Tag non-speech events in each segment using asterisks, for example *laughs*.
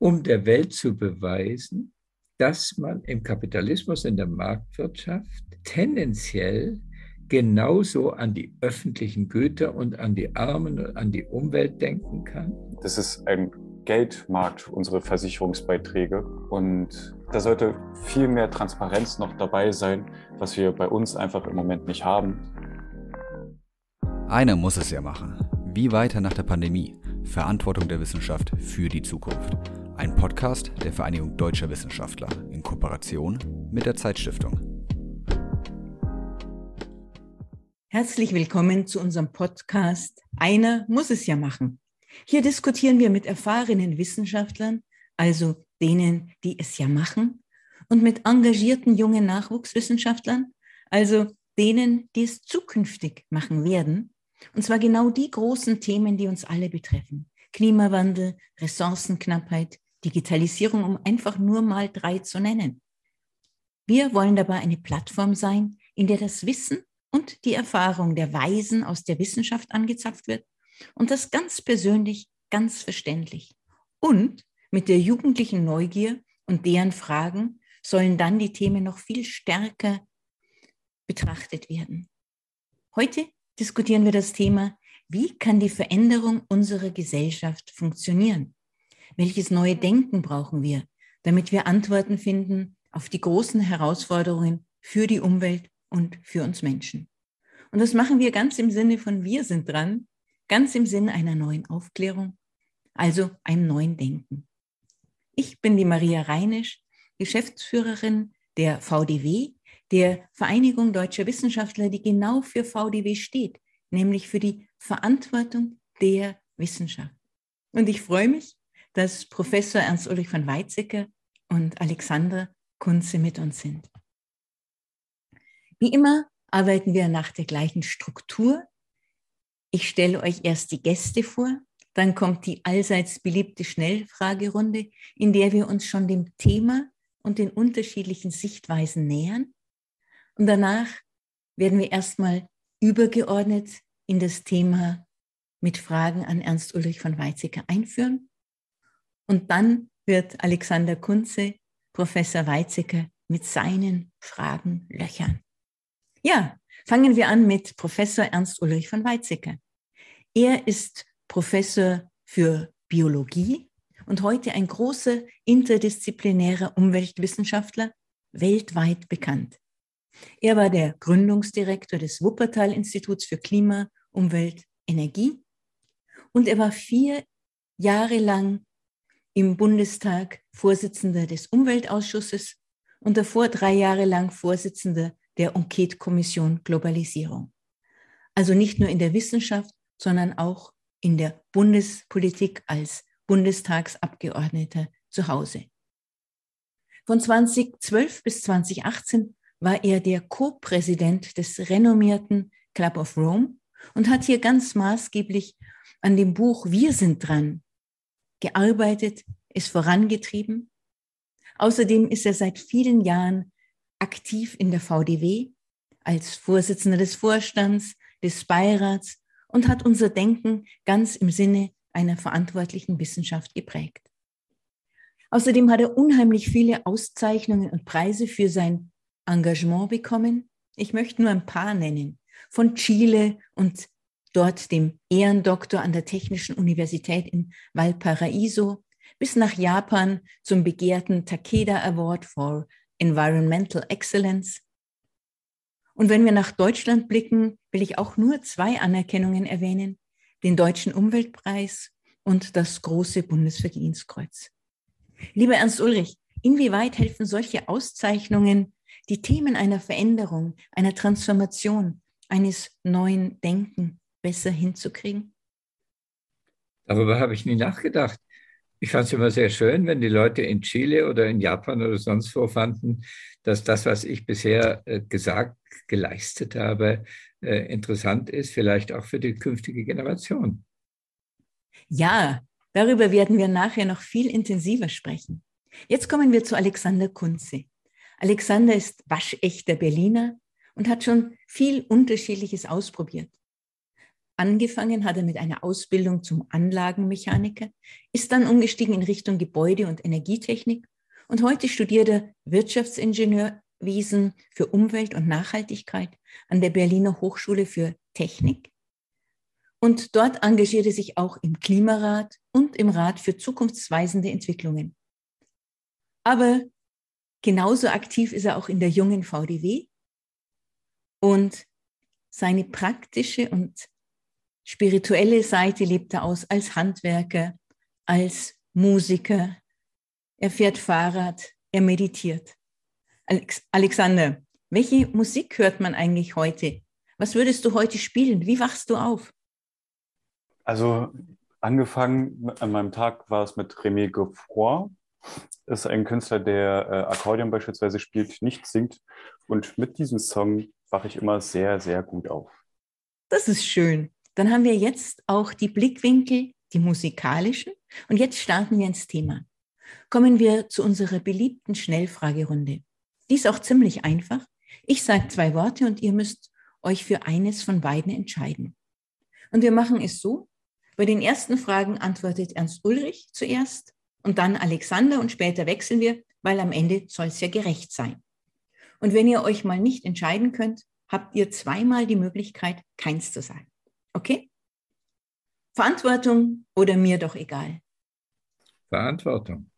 um der Welt zu beweisen, dass man im Kapitalismus, in der Marktwirtschaft tendenziell genauso an die öffentlichen Güter und an die Armen und an die Umwelt denken kann. Das ist ein Geldmarkt, unsere Versicherungsbeiträge. Und da sollte viel mehr Transparenz noch dabei sein, was wir bei uns einfach im Moment nicht haben. Einer muss es ja machen. Wie weiter nach der Pandemie? Verantwortung der Wissenschaft für die Zukunft. Ein Podcast der Vereinigung Deutscher Wissenschaftler in Kooperation mit der Zeitstiftung. Herzlich willkommen zu unserem Podcast Einer muss es ja machen. Hier diskutieren wir mit erfahrenen Wissenschaftlern, also denen, die es ja machen, und mit engagierten jungen Nachwuchswissenschaftlern, also denen, die es zukünftig machen werden. Und zwar genau die großen Themen, die uns alle betreffen. Klimawandel, Ressourcenknappheit, Digitalisierung, um einfach nur mal drei zu nennen. Wir wollen dabei eine Plattform sein, in der das Wissen und die Erfahrung der Weisen aus der Wissenschaft angezapft wird und das ganz persönlich, ganz verständlich. Und mit der jugendlichen Neugier und deren Fragen sollen dann die Themen noch viel stärker betrachtet werden. Heute diskutieren wir das Thema, wie kann die Veränderung unserer Gesellschaft funktionieren? Welches neue Denken brauchen wir, damit wir Antworten finden auf die großen Herausforderungen für die Umwelt und für uns Menschen. Und das machen wir ganz im Sinne von wir sind dran, ganz im Sinne einer neuen Aufklärung, also einem neuen Denken. Ich bin die Maria Reinisch, Geschäftsführerin der VDW, der Vereinigung deutscher Wissenschaftler, die genau für VDW steht, nämlich für die Verantwortung der Wissenschaft. Und ich freue mich, dass Professor Ernst Ulrich von Weizsäcker und Alexander Kunze mit uns sind. Wie immer arbeiten wir nach der gleichen Struktur. Ich stelle euch erst die Gäste vor, dann kommt die allseits beliebte Schnellfragerunde, in der wir uns schon dem Thema und den unterschiedlichen Sichtweisen nähern. Und danach werden wir erstmal übergeordnet in das Thema mit Fragen an Ernst Ulrich von Weizsäcker einführen. Und dann wird Alexander Kunze Professor Weizsäcker mit seinen Fragen löchern. Ja, fangen wir an mit Professor Ernst Ulrich von Weizsäcker. Er ist Professor für Biologie und heute ein großer interdisziplinärer Umweltwissenschaftler, weltweit bekannt. Er war der Gründungsdirektor des Wuppertal-Instituts für Klima, Umwelt, Energie und er war vier Jahre lang im Bundestag Vorsitzender des Umweltausschusses und davor drei Jahre lang Vorsitzender der Enquete-Kommission Globalisierung. Also nicht nur in der Wissenschaft, sondern auch in der Bundespolitik als Bundestagsabgeordneter zu Hause. Von 2012 bis 2018 war er der Co-Präsident des renommierten Club of Rome und hat hier ganz maßgeblich an dem Buch Wir sind dran gearbeitet, es vorangetrieben. Außerdem ist er seit vielen Jahren aktiv in der VDW als Vorsitzender des Vorstands, des Beirats und hat unser Denken ganz im Sinne einer verantwortlichen Wissenschaft geprägt. Außerdem hat er unheimlich viele Auszeichnungen und Preise für sein Engagement bekommen. Ich möchte nur ein paar nennen. Von Chile und dort dem Ehrendoktor an der Technischen Universität in Valparaiso bis nach Japan zum begehrten Takeda Award for Environmental Excellence. Und wenn wir nach Deutschland blicken, will ich auch nur zwei Anerkennungen erwähnen, den Deutschen Umweltpreis und das große Bundesverdienstkreuz. Lieber Ernst Ulrich, inwieweit helfen solche Auszeichnungen, die Themen einer Veränderung, einer Transformation, eines neuen Denken besser hinzukriegen? Darüber habe ich nie nachgedacht. Ich fand es immer sehr schön, wenn die Leute in Chile oder in Japan oder sonst wo fanden, dass das, was ich bisher äh, gesagt, geleistet habe, äh, interessant ist, vielleicht auch für die künftige Generation. Ja, darüber werden wir nachher noch viel intensiver sprechen. Jetzt kommen wir zu Alexander Kunze. Alexander ist waschechter Berliner und hat schon viel Unterschiedliches ausprobiert. Angefangen hat er mit einer Ausbildung zum Anlagenmechaniker, ist dann umgestiegen in Richtung Gebäude- und Energietechnik und heute studiert er Wirtschaftsingenieurwesen für Umwelt und Nachhaltigkeit an der Berliner Hochschule für Technik. Und dort engagiert er sich auch im Klimarat und im Rat für zukunftsweisende Entwicklungen. Aber genauso aktiv ist er auch in der jungen VDW und seine praktische und spirituelle Seite lebt er aus als Handwerker, als Musiker. Er fährt Fahrrad, er meditiert. Alex Alexander, welche Musik hört man eigentlich heute? Was würdest du heute spielen? Wie wachst du auf? Also angefangen an meinem Tag war es mit Rémi Geoffroy. Ist ein Künstler, der äh, Akkordeon beispielsweise spielt, nicht singt. Und mit diesem Song wache ich immer sehr, sehr gut auf. Das ist schön. Dann haben wir jetzt auch die Blickwinkel, die musikalischen. Und jetzt starten wir ins Thema. Kommen wir zu unserer beliebten Schnellfragerunde. Die ist auch ziemlich einfach. Ich sage zwei Worte und ihr müsst euch für eines von beiden entscheiden. Und wir machen es so. Bei den ersten Fragen antwortet Ernst Ulrich zuerst und dann Alexander und später wechseln wir, weil am Ende soll es ja gerecht sein. Und wenn ihr euch mal nicht entscheiden könnt, habt ihr zweimal die Möglichkeit, keins zu sagen. Okay? Verantwortung oder mir doch egal? Verantwortung.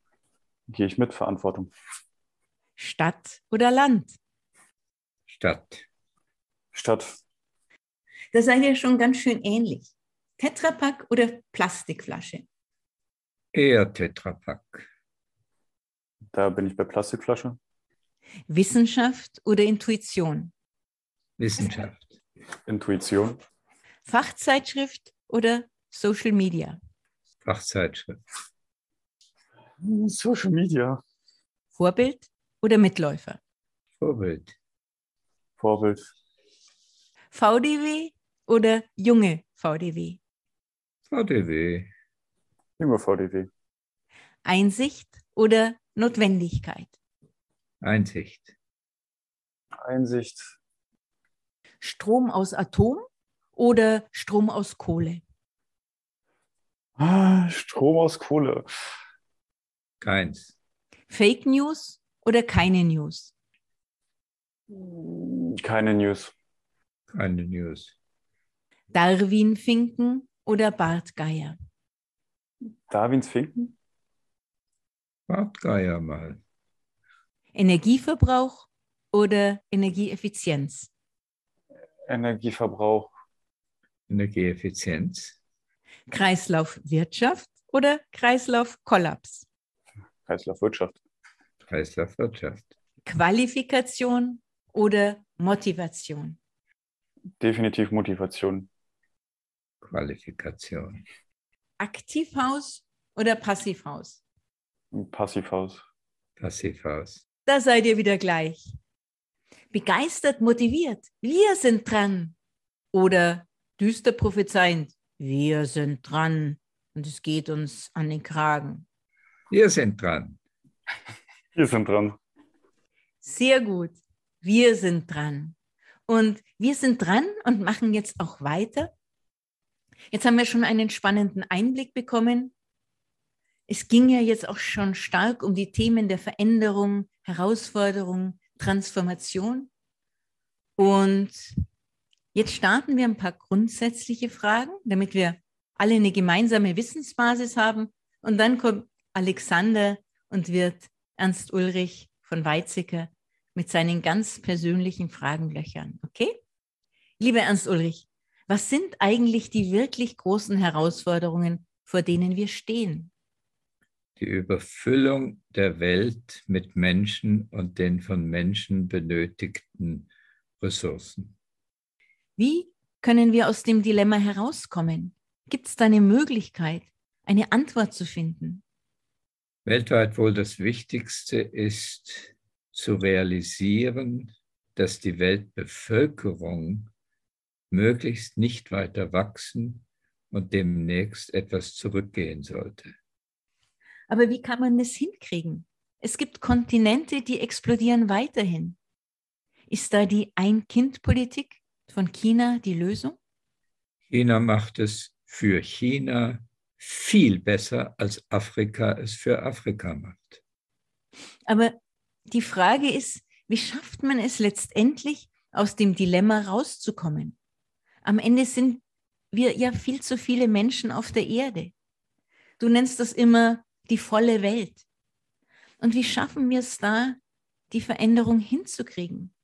Gehe ich mit Verantwortung. Stadt oder Land? Stadt. Stadt. Da seid ihr schon ganz schön ähnlich. Tetrapack oder Plastikflasche? Eher Tetrapack. Da bin ich bei Plastikflasche. Wissenschaft oder Intuition? Wissenschaft. Intuition. Fachzeitschrift oder Social Media? Fachzeitschrift. Social Media. Vorbild oder Mitläufer? Vorbild. Vorbild. VDW oder junge VDW? VDW. Junge VDW. Einsicht oder Notwendigkeit? Einsicht. Einsicht. Strom aus Atom oder Strom aus Kohle? Ah, Strom aus Kohle. Keins. Fake News oder keine News? Keine News. Keine News. Darwin-Finken oder Bartgeier? Darwins Finken? Bartgeier mal. Energieverbrauch oder Energieeffizienz? Energieverbrauch. Energieeffizienz. Kreislaufwirtschaft oder Kreislaufkollaps? Kreislaufwirtschaft. Kreislaufwirtschaft. Qualifikation oder Motivation? Definitiv Motivation. Qualifikation. Aktivhaus oder Passivhaus? Passivhaus. Passivhaus. Da seid ihr wieder gleich. Begeistert, motiviert. Wir sind dran. Oder düster prophezeiend. Wir sind dran. Und es geht uns an den Kragen. Wir sind dran. Wir sind dran. Sehr gut. Wir sind dran. Und wir sind dran und machen jetzt auch weiter. Jetzt haben wir schon einen spannenden Einblick bekommen. Es ging ja jetzt auch schon stark um die Themen der Veränderung, Herausforderung, Transformation. Und jetzt starten wir ein paar grundsätzliche Fragen, damit wir alle eine gemeinsame Wissensbasis haben. Und dann kommt Alexander und wird Ernst Ulrich von Weizsäcker mit seinen ganz persönlichen Fragen löchern. Okay? Lieber Ernst Ulrich, was sind eigentlich die wirklich großen Herausforderungen, vor denen wir stehen? Die Überfüllung der Welt mit Menschen und den von Menschen benötigten Ressourcen. Wie können wir aus dem Dilemma herauskommen? Gibt es da eine Möglichkeit, eine Antwort zu finden? Weltweit wohl das Wichtigste ist zu realisieren, dass die Weltbevölkerung möglichst nicht weiter wachsen und demnächst etwas zurückgehen sollte. Aber wie kann man das hinkriegen? Es gibt Kontinente, die explodieren weiterhin. Ist da die Ein-Kind-Politik von China die Lösung? China macht es für China viel besser, als Afrika es für Afrika macht. Aber die Frage ist, wie schafft man es letztendlich, aus dem Dilemma rauszukommen? Am Ende sind wir ja viel zu viele Menschen auf der Erde. Du nennst das immer die volle Welt. Und wie schaffen wir es da, die Veränderung hinzukriegen?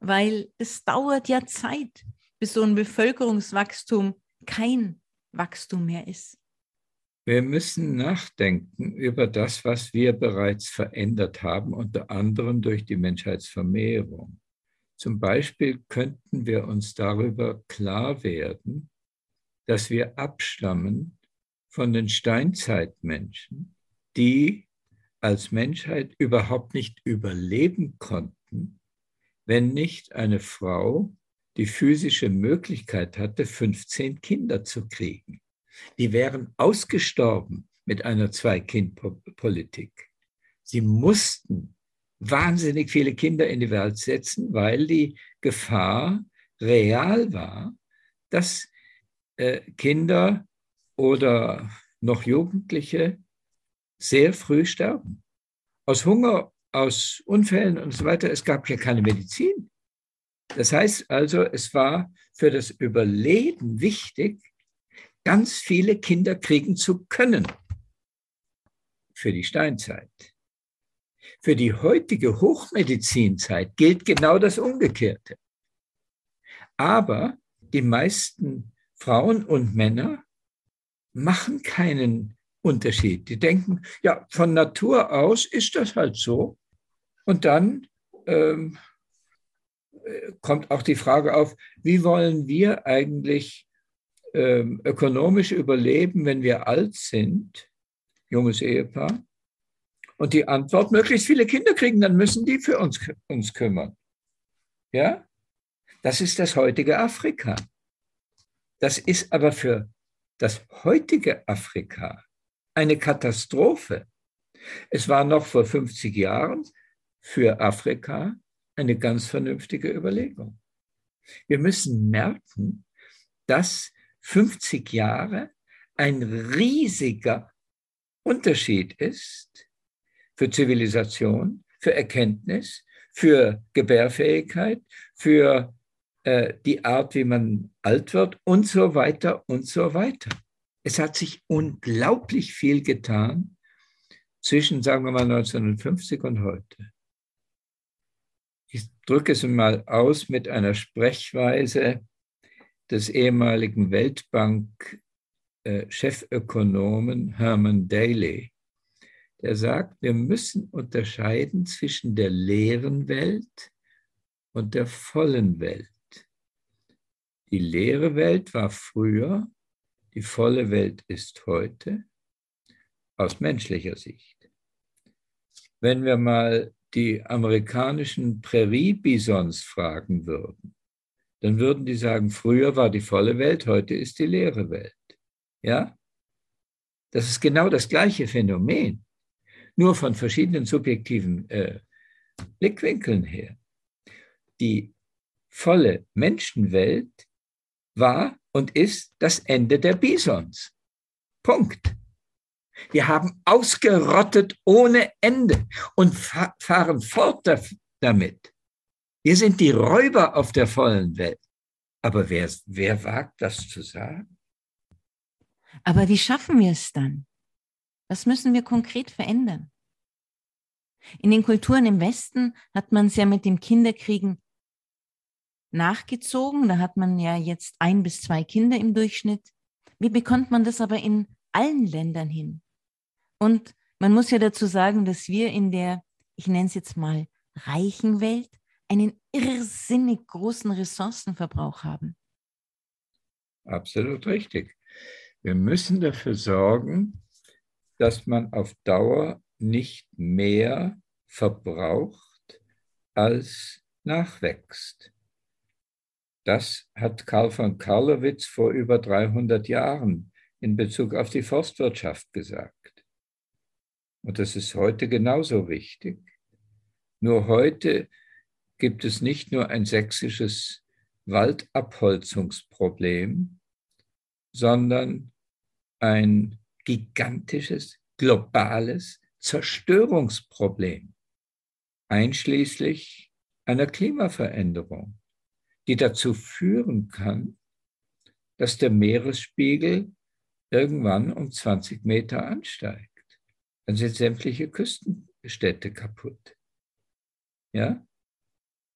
Weil es dauert ja Zeit, bis so ein Bevölkerungswachstum kein Wachstum mehr ist. Wir müssen nachdenken über das, was wir bereits verändert haben, unter anderem durch die Menschheitsvermehrung. Zum Beispiel könnten wir uns darüber klar werden, dass wir abstammen von den Steinzeitmenschen, die als Menschheit überhaupt nicht überleben konnten, wenn nicht eine Frau die physische Möglichkeit hatte, 15 Kinder zu kriegen. Die wären ausgestorben mit einer Zwei-Kind-Politik. Sie mussten wahnsinnig viele Kinder in die Welt setzen, weil die Gefahr real war, dass äh, Kinder oder noch Jugendliche sehr früh sterben. Aus Hunger, aus Unfällen und so weiter. Es gab ja keine Medizin. Das heißt also, es war für das Überleben wichtig, ganz viele Kinder kriegen zu können. Für die Steinzeit. Für die heutige Hochmedizinzeit gilt genau das Umgekehrte. Aber die meisten Frauen und Männer machen keinen Unterschied. Die denken, ja, von Natur aus ist das halt so. Und dann ähm, kommt auch die Frage auf, wie wollen wir eigentlich ähm, ökonomisch überleben, wenn wir alt sind, junges Ehepaar? Und die Antwort, möglichst viele Kinder kriegen, dann müssen die für uns, uns kümmern. Ja? Das ist das heutige Afrika. Das ist aber für das heutige Afrika eine Katastrophe. Es war noch vor 50 Jahren für Afrika eine ganz vernünftige Überlegung. Wir müssen merken, dass 50 Jahre ein riesiger Unterschied ist für Zivilisation, für Erkenntnis, für Gebärfähigkeit, für äh, die Art, wie man alt wird und so weiter und so weiter. Es hat sich unglaublich viel getan zwischen, sagen wir mal, 1950 und heute. Ich drücke es mal aus mit einer Sprechweise des ehemaligen Weltbank-Chefökonomen Herman Daly. Der sagt, wir müssen unterscheiden zwischen der leeren Welt und der vollen Welt. Die leere Welt war früher, die volle Welt ist heute, aus menschlicher Sicht. Wenn wir mal die amerikanischen Prärie-Bisons fragen würden, dann würden die sagen, früher war die volle Welt, heute ist die leere Welt. Ja? Das ist genau das gleiche Phänomen, nur von verschiedenen subjektiven äh, Blickwinkeln her. Die volle Menschenwelt war und ist das Ende der Bisons. Punkt. Wir haben ausgerottet ohne Ende und fahren fort damit. Wir sind die Räuber auf der vollen Welt. Aber wer, wer wagt das zu sagen? Aber wie schaffen wir es dann? Was müssen wir konkret verändern? In den Kulturen im Westen hat man es ja mit dem Kinderkriegen nachgezogen. Da hat man ja jetzt ein bis zwei Kinder im Durchschnitt. Wie bekommt man das aber in allen Ländern hin? Und man muss ja dazu sagen, dass wir in der, ich nenne es jetzt mal, reichen Welt einen irrsinnig großen Ressourcenverbrauch haben. Absolut richtig. Wir müssen dafür sorgen, dass man auf Dauer nicht mehr verbraucht als nachwächst. Das hat Karl von Karlowitz vor über 300 Jahren in Bezug auf die Forstwirtschaft gesagt. Und das ist heute genauso wichtig. Nur heute gibt es nicht nur ein sächsisches Waldabholzungsproblem, sondern ein gigantisches, globales Zerstörungsproblem, einschließlich einer Klimaveränderung, die dazu führen kann, dass der Meeresspiegel irgendwann um 20 Meter ansteigt. Dann sind sämtliche Küstenstädte kaputt. Ja?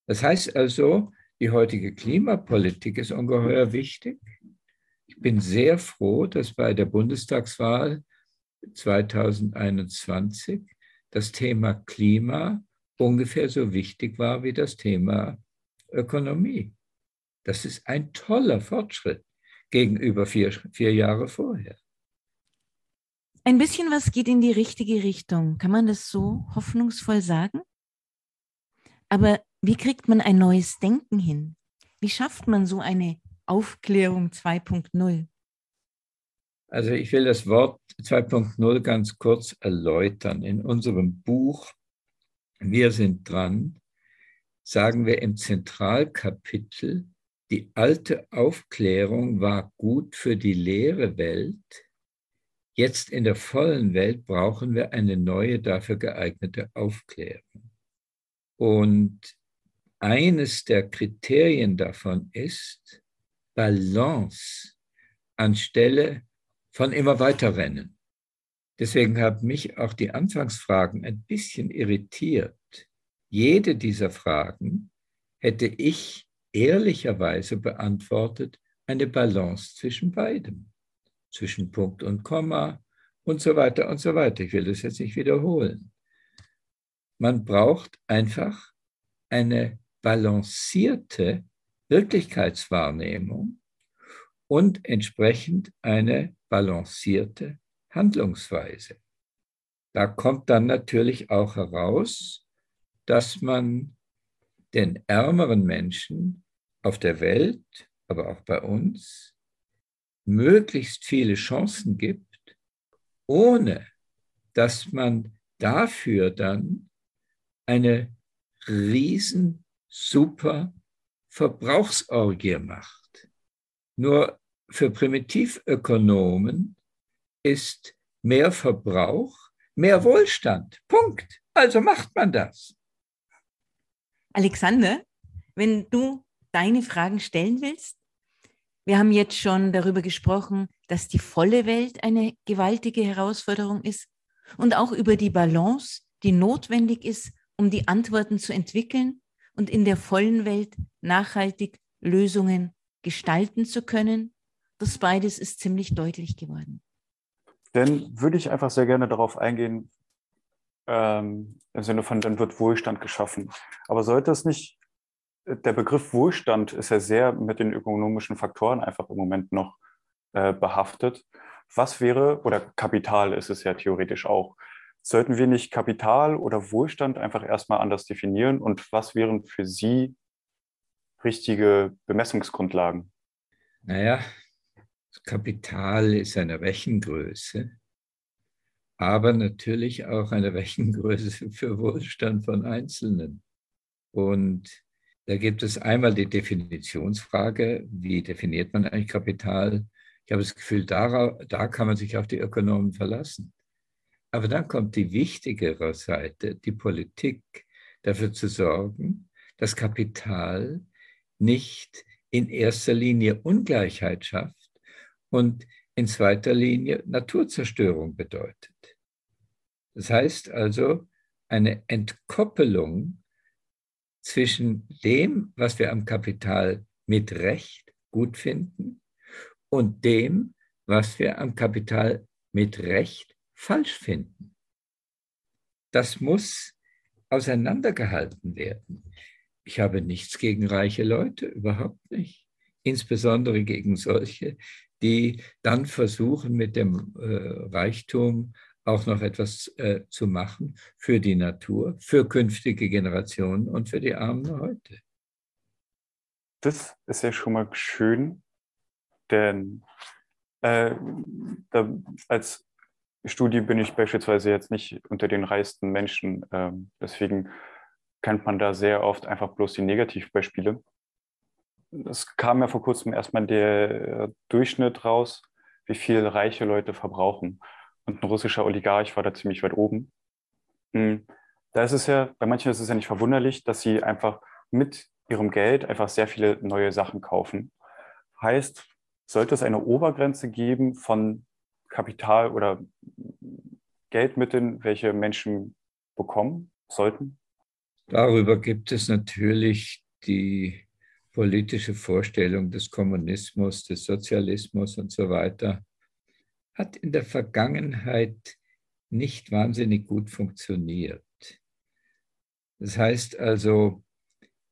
Das heißt also, die heutige Klimapolitik ist ungeheuer wichtig. Ich bin sehr froh, dass bei der Bundestagswahl 2021 das Thema Klima ungefähr so wichtig war wie das Thema Ökonomie. Das ist ein toller Fortschritt gegenüber vier, vier Jahre vorher. Ein bisschen was geht in die richtige Richtung. Kann man das so hoffnungsvoll sagen? Aber wie kriegt man ein neues Denken hin? Wie schafft man so eine Aufklärung 2.0? Also ich will das Wort 2.0 ganz kurz erläutern. In unserem Buch Wir sind dran sagen wir im Zentralkapitel, die alte Aufklärung war gut für die leere Welt. Jetzt in der vollen Welt brauchen wir eine neue, dafür geeignete Aufklärung. Und eines der Kriterien davon ist Balance anstelle von immer weiter rennen. Deswegen haben mich auch die Anfangsfragen ein bisschen irritiert. Jede dieser Fragen hätte ich ehrlicherweise beantwortet, eine Balance zwischen beidem, zwischen Punkt und Komma und so weiter und so weiter. Ich will das jetzt nicht wiederholen. Man braucht einfach eine balancierte Wirklichkeitswahrnehmung und entsprechend eine balancierte Handlungsweise. Da kommt dann natürlich auch heraus, dass man den ärmeren Menschen auf der Welt, aber auch bei uns, möglichst viele Chancen gibt, ohne dass man dafür dann eine riesen super Verbrauchsorgie macht. Nur für Primitivökonomen ist mehr Verbrauch mehr Wohlstand. Punkt. Also macht man das. Alexander, wenn du deine Fragen stellen willst, wir haben jetzt schon darüber gesprochen, dass die volle Welt eine gewaltige Herausforderung ist und auch über die Balance, die notwendig ist, um die Antworten zu entwickeln und in der vollen Welt nachhaltig Lösungen gestalten zu können. Das beides ist ziemlich deutlich geworden. Dann würde ich einfach sehr gerne darauf eingehen, ähm, im Sinne von, dann wird Wohlstand geschaffen. Aber sollte es nicht, der Begriff Wohlstand ist ja sehr mit den ökonomischen Faktoren einfach im Moment noch äh, behaftet. Was wäre, oder Kapital ist es ja theoretisch auch, sollten wir nicht Kapital oder Wohlstand einfach erstmal anders definieren und was wären für Sie richtige Bemessungsgrundlagen? Naja, Kapital ist eine Rechengröße, aber natürlich auch eine *laughs* Rechengröße für Wohlstand von Einzelnen. Und da gibt es einmal die Definitionsfrage, wie definiert man eigentlich Kapital? Ich habe das Gefühl, da, da kann man sich auf die Ökonomen verlassen. Aber dann kommt die wichtigere Seite, die Politik, dafür zu sorgen, dass Kapital nicht in erster Linie Ungleichheit schafft, und in zweiter Linie Naturzerstörung bedeutet. Das heißt also eine Entkoppelung zwischen dem, was wir am Kapital mit Recht gut finden und dem, was wir am Kapital mit Recht falsch finden. Das muss auseinandergehalten werden. Ich habe nichts gegen reiche Leute, überhaupt nicht. Insbesondere gegen solche, die dann versuchen, mit dem äh, Reichtum auch noch etwas äh, zu machen für die Natur, für künftige Generationen und für die Armen heute. Das ist ja schon mal schön, denn äh, da, als Studie bin ich beispielsweise jetzt nicht unter den reichsten Menschen. Ähm, deswegen kennt man da sehr oft einfach bloß die Negativbeispiele es kam ja vor kurzem erstmal der Durchschnitt raus wie viel reiche Leute verbrauchen. Und ein russischer Oligarch war da ziemlich weit oben. Hm, da ist es ja, bei manchen ist es ja nicht verwunderlich, dass sie einfach mit ihrem Geld einfach sehr viele neue Sachen kaufen. Heißt, sollte es eine Obergrenze geben von Kapital oder Geldmitteln, welche Menschen bekommen sollten? Darüber gibt es natürlich die politische Vorstellung des Kommunismus, des Sozialismus und so weiter. Hat in der Vergangenheit nicht wahnsinnig gut funktioniert. Das heißt also,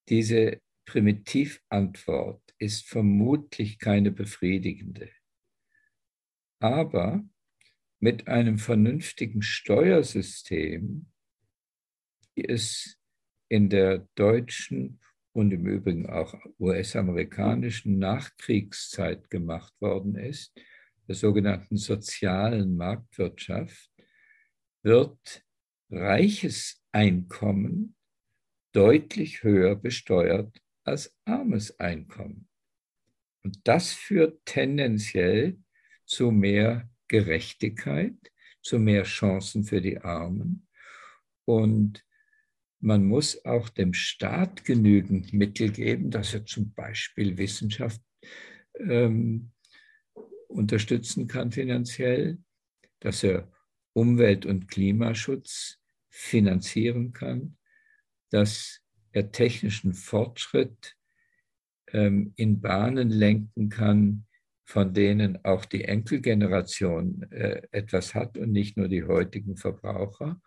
diese Primitivantwort ist vermutlich keine befriedigende. Aber mit einem vernünftigen Steuersystem, wie es in der deutschen und im Übrigen auch US-amerikanischen Nachkriegszeit gemacht worden ist, der sogenannten sozialen Marktwirtschaft, wird reiches Einkommen deutlich höher besteuert als armes Einkommen. Und das führt tendenziell zu mehr Gerechtigkeit, zu mehr Chancen für die Armen. Und man muss auch dem Staat genügend Mittel geben, dass er zum Beispiel Wissenschaft ähm, unterstützen kann finanziell, dass er Umwelt- und Klimaschutz finanzieren kann, dass er technischen Fortschritt ähm, in Bahnen lenken kann, von denen auch die Enkelgeneration äh, etwas hat und nicht nur die heutigen Verbraucher.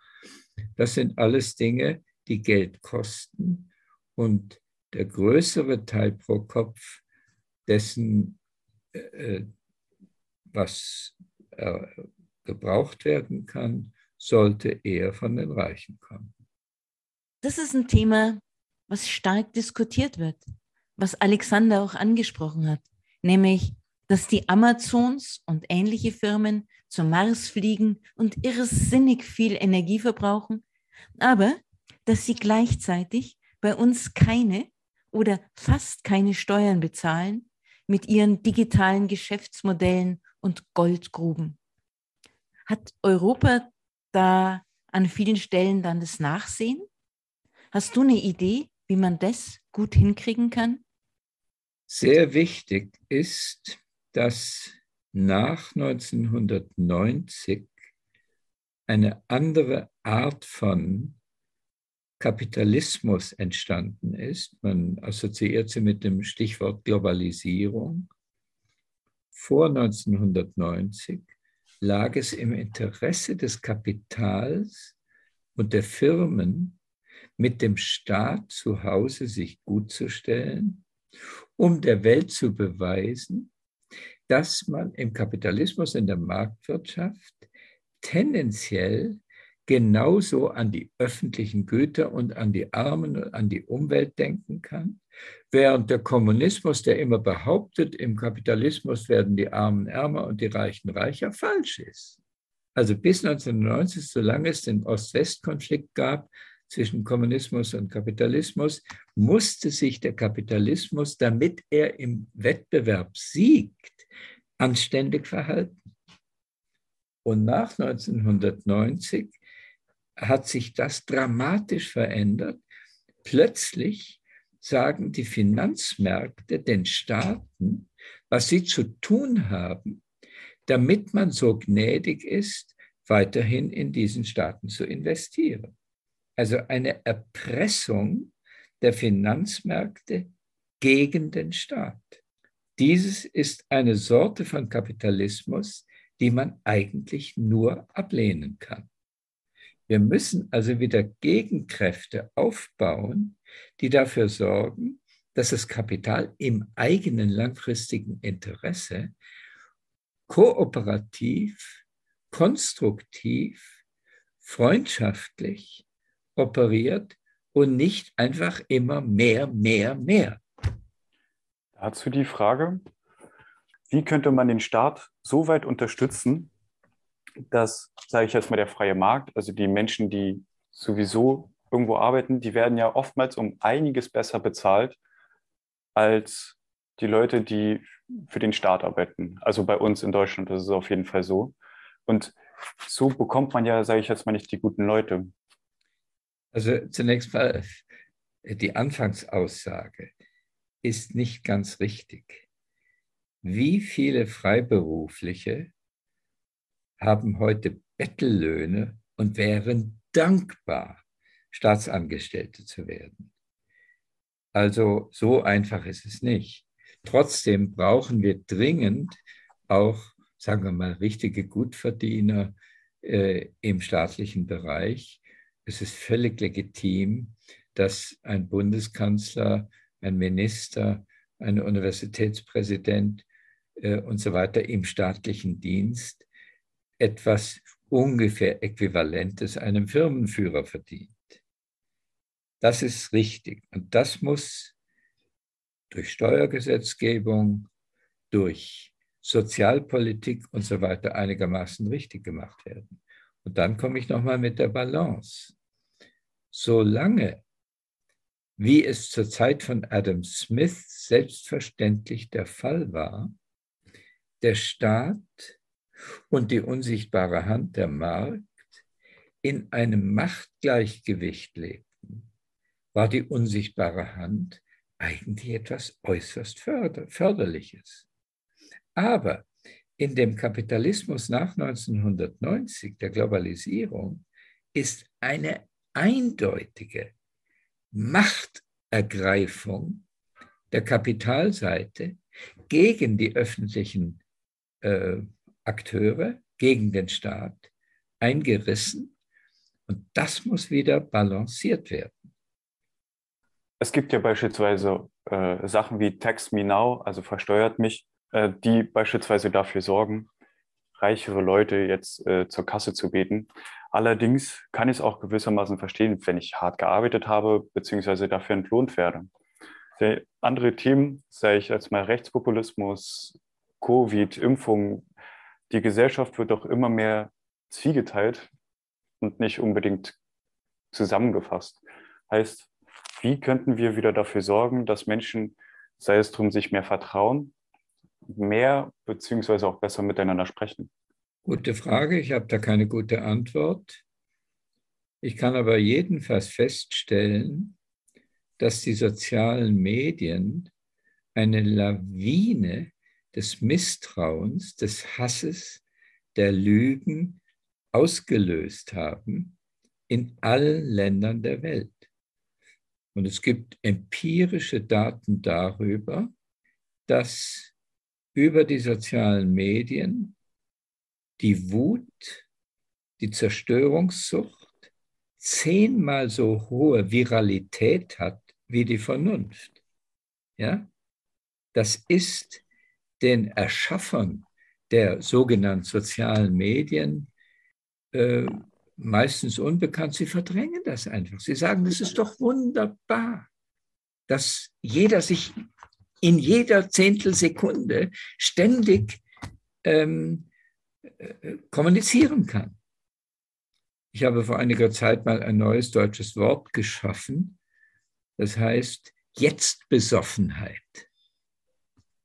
Das sind alles Dinge, die Geld kosten und der größere Teil pro Kopf dessen, äh, was äh, gebraucht werden kann, sollte eher von den Reichen kommen. Das ist ein Thema, was stark diskutiert wird, was Alexander auch angesprochen hat, nämlich dass die Amazons und ähnliche Firmen zum Mars fliegen und irrsinnig viel Energie verbrauchen, aber dass sie gleichzeitig bei uns keine oder fast keine Steuern bezahlen mit ihren digitalen Geschäftsmodellen und Goldgruben. Hat Europa da an vielen Stellen dann das Nachsehen? Hast du eine Idee, wie man das gut hinkriegen kann? Sehr wichtig ist, dass nach 1990 eine andere Art von Kapitalismus entstanden ist. Man assoziiert sie mit dem Stichwort Globalisierung. Vor 1990 lag es im Interesse des Kapitals und der Firmen, mit dem Staat zu Hause sich gut zu stellen, um der Welt zu beweisen, dass man im Kapitalismus, in der Marktwirtschaft tendenziell genauso an die öffentlichen Güter und an die Armen und an die Umwelt denken kann, während der Kommunismus, der immer behauptet, im Kapitalismus werden die Armen ärmer und die Reichen reicher, falsch ist. Also bis 1990, solange es den Ost-West-Konflikt gab zwischen Kommunismus und Kapitalismus, musste sich der Kapitalismus, damit er im Wettbewerb siegt, anständig verhalten. Und nach 1990 hat sich das dramatisch verändert. Plötzlich sagen die Finanzmärkte den Staaten, was sie zu tun haben, damit man so gnädig ist, weiterhin in diesen Staaten zu investieren. Also eine Erpressung der Finanzmärkte gegen den Staat. Dieses ist eine Sorte von Kapitalismus, die man eigentlich nur ablehnen kann. Wir müssen also wieder Gegenkräfte aufbauen, die dafür sorgen, dass das Kapital im eigenen langfristigen Interesse kooperativ, konstruktiv, freundschaftlich operiert und nicht einfach immer mehr, mehr, mehr. Dazu die Frage, wie könnte man den Staat so weit unterstützen, dass, sage ich jetzt mal, der freie Markt, also die Menschen, die sowieso irgendwo arbeiten, die werden ja oftmals um einiges besser bezahlt als die Leute, die für den Staat arbeiten. Also bei uns in Deutschland ist es auf jeden Fall so. Und so bekommt man ja, sage ich jetzt mal, nicht die guten Leute. Also zunächst mal die Anfangsaussage ist nicht ganz richtig. Wie viele Freiberufliche haben heute Bettellöhne und wären dankbar, Staatsangestellte zu werden? Also so einfach ist es nicht. Trotzdem brauchen wir dringend auch, sagen wir mal, richtige Gutverdiener äh, im staatlichen Bereich. Es ist völlig legitim, dass ein Bundeskanzler ein Minister, ein Universitätspräsident äh, und so weiter im staatlichen Dienst etwas ungefähr Äquivalentes einem Firmenführer verdient. Das ist richtig. Und das muss durch Steuergesetzgebung, durch Sozialpolitik und so weiter einigermaßen richtig gemacht werden. Und dann komme ich nochmal mit der Balance. Solange wie es zur Zeit von Adam Smith selbstverständlich der Fall war, der Staat und die unsichtbare Hand der Markt in einem Machtgleichgewicht lebten, war die unsichtbare Hand eigentlich etwas äußerst Förderliches. Aber in dem Kapitalismus nach 1990, der Globalisierung, ist eine eindeutige Machtergreifung der Kapitalseite gegen die öffentlichen äh, Akteure, gegen den Staat eingerissen. Und das muss wieder balanciert werden. Es gibt ja beispielsweise äh, Sachen wie Tax Me Now, also versteuert mich, äh, die beispielsweise dafür sorgen, reichere Leute jetzt äh, zur Kasse zu beten. Allerdings kann ich es auch gewissermaßen verstehen, wenn ich hart gearbeitet habe, beziehungsweise dafür entlohnt werde. Andere Themen, sage ich jetzt mal Rechtspopulismus, Covid, Impfung, die Gesellschaft wird doch immer mehr zwiegeteilt und nicht unbedingt zusammengefasst. Heißt, wie könnten wir wieder dafür sorgen, dass Menschen, sei es darum, sich mehr vertrauen, mehr beziehungsweise auch besser miteinander sprechen? Gute Frage, ich habe da keine gute Antwort. Ich kann aber jedenfalls feststellen, dass die sozialen Medien eine Lawine des Misstrauens, des Hasses, der Lügen ausgelöst haben in allen Ländern der Welt. Und es gibt empirische Daten darüber, dass über die sozialen Medien die Wut, die Zerstörungssucht zehnmal so hohe Viralität hat wie die Vernunft. Ja? Das ist den Erschaffern der sogenannten sozialen Medien äh, meistens unbekannt. Sie verdrängen das einfach. Sie sagen, das ist doch wunderbar, dass jeder sich in jeder Zehntelsekunde ständig ähm, äh, kommunizieren kann. Ich habe vor einiger Zeit mal ein neues deutsches Wort geschaffen, das heißt Jetzt-Besoffenheit.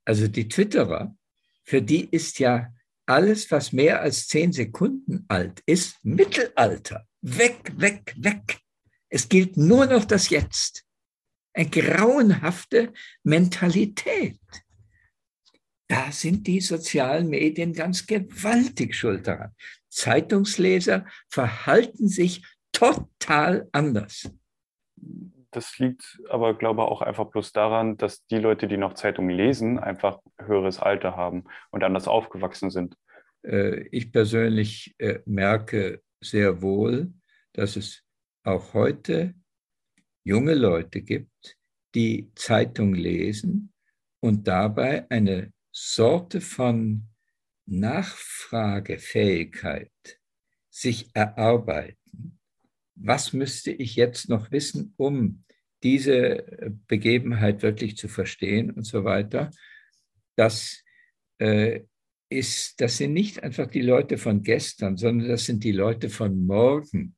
Also die Twitterer, für die ist ja alles, was mehr als zehn Sekunden alt ist, Mittelalter. Weg, weg, weg. Es gilt nur noch das Jetzt. Eine grauenhafte Mentalität da sind die sozialen Medien ganz gewaltig schuld daran. Zeitungsleser verhalten sich total anders. Das liegt aber, glaube ich, auch einfach bloß daran, dass die Leute, die noch Zeitungen lesen, einfach höheres Alter haben und anders aufgewachsen sind. Äh, ich persönlich äh, merke sehr wohl, dass es auch heute junge Leute gibt, die Zeitung lesen und dabei eine Sorte von Nachfragefähigkeit sich erarbeiten. Was müsste ich jetzt noch wissen, um diese Begebenheit wirklich zu verstehen und so weiter? Das äh, ist, das sind nicht einfach die Leute von gestern, sondern das sind die Leute von morgen,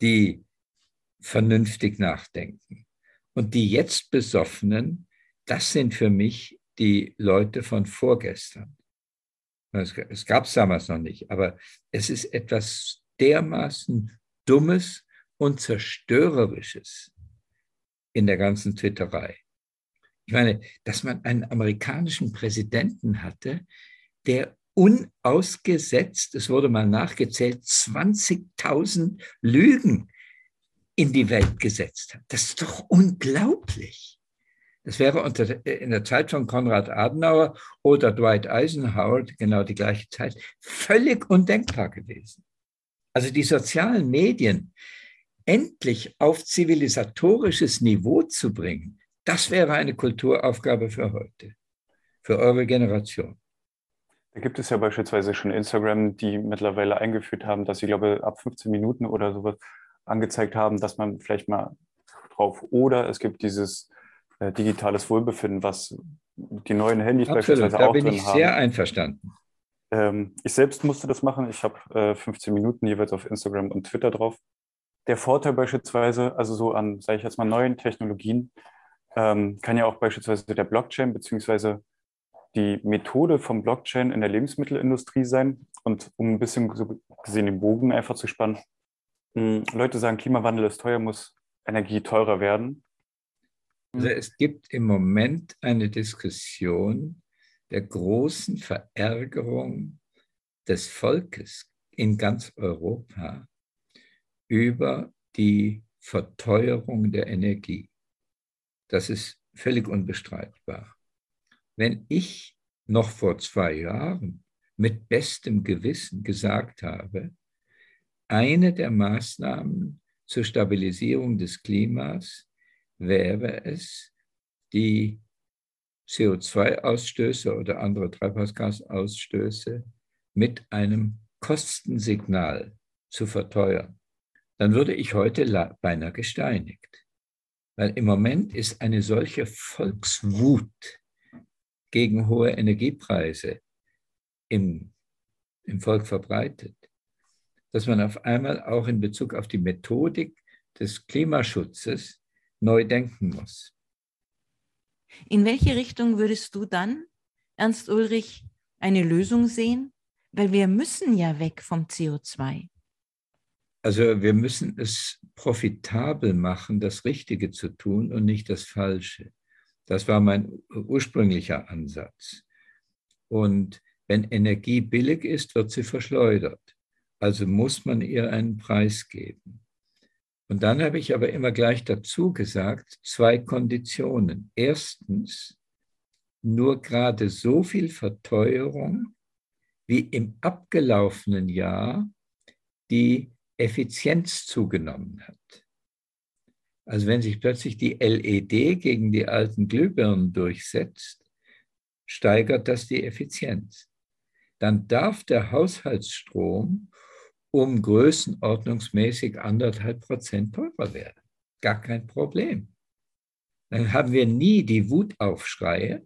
die vernünftig nachdenken. Und die jetzt Besoffenen, das sind für mich die Leute von vorgestern. Es gab es damals noch nicht, aber es ist etwas dermaßen Dummes und Zerstörerisches in der ganzen Twitterei. Ich meine, dass man einen amerikanischen Präsidenten hatte, der unausgesetzt, es wurde mal nachgezählt, 20.000 Lügen in die Welt gesetzt hat. Das ist doch unglaublich. Das wäre unter, in der Zeit von Konrad Adenauer oder Dwight Eisenhower, genau die gleiche Zeit, völlig undenkbar gewesen. Also die sozialen Medien endlich auf zivilisatorisches Niveau zu bringen, das wäre eine Kulturaufgabe für heute, für eure Generation. Da gibt es ja beispielsweise schon Instagram, die mittlerweile eingeführt haben, dass sie, glaube ab 15 Minuten oder sowas angezeigt haben, dass man vielleicht mal drauf oder es gibt dieses äh, digitales Wohlbefinden, was die neuen Handys Absolut, beispielsweise auch drin haben. Da bin ich sehr einverstanden. Ähm, ich selbst musste das machen. Ich habe äh, 15 Minuten jeweils auf Instagram und Twitter drauf. Der Vorteil beispielsweise, also so an, sage ich jetzt mal, neuen Technologien, ähm, kann ja auch beispielsweise der Blockchain beziehungsweise die Methode vom Blockchain in der Lebensmittelindustrie sein. Und um ein bisschen so gesehen den Bogen einfach zu spannen, hm, Leute sagen, Klimawandel ist teuer, muss Energie teurer werden. Also es gibt im Moment eine Diskussion der großen Verärgerung des Volkes in ganz Europa über die Verteuerung der Energie. Das ist völlig unbestreitbar. Wenn ich noch vor zwei Jahren mit bestem Gewissen gesagt habe, eine der Maßnahmen zur Stabilisierung des Klimas wäre es, die CO2-Ausstöße oder andere Treibhausgasausstöße mit einem Kostensignal zu verteuern, dann würde ich heute beinahe gesteinigt. Weil im Moment ist eine solche Volkswut gegen hohe Energiepreise im, im Volk verbreitet, dass man auf einmal auch in Bezug auf die Methodik des Klimaschutzes neu denken muss. In welche Richtung würdest du dann, Ernst Ulrich, eine Lösung sehen? Weil wir müssen ja weg vom CO2. Also wir müssen es profitabel machen, das Richtige zu tun und nicht das Falsche. Das war mein ursprünglicher Ansatz. Und wenn Energie billig ist, wird sie verschleudert. Also muss man ihr einen Preis geben. Und dann habe ich aber immer gleich dazu gesagt, zwei Konditionen. Erstens, nur gerade so viel Verteuerung, wie im abgelaufenen Jahr die Effizienz zugenommen hat. Also wenn sich plötzlich die LED gegen die alten Glühbirnen durchsetzt, steigert das die Effizienz. Dann darf der Haushaltsstrom um größenordnungsmäßig anderthalb Prozent teurer werden. Gar kein Problem. Dann haben wir nie die Wutaufschreie,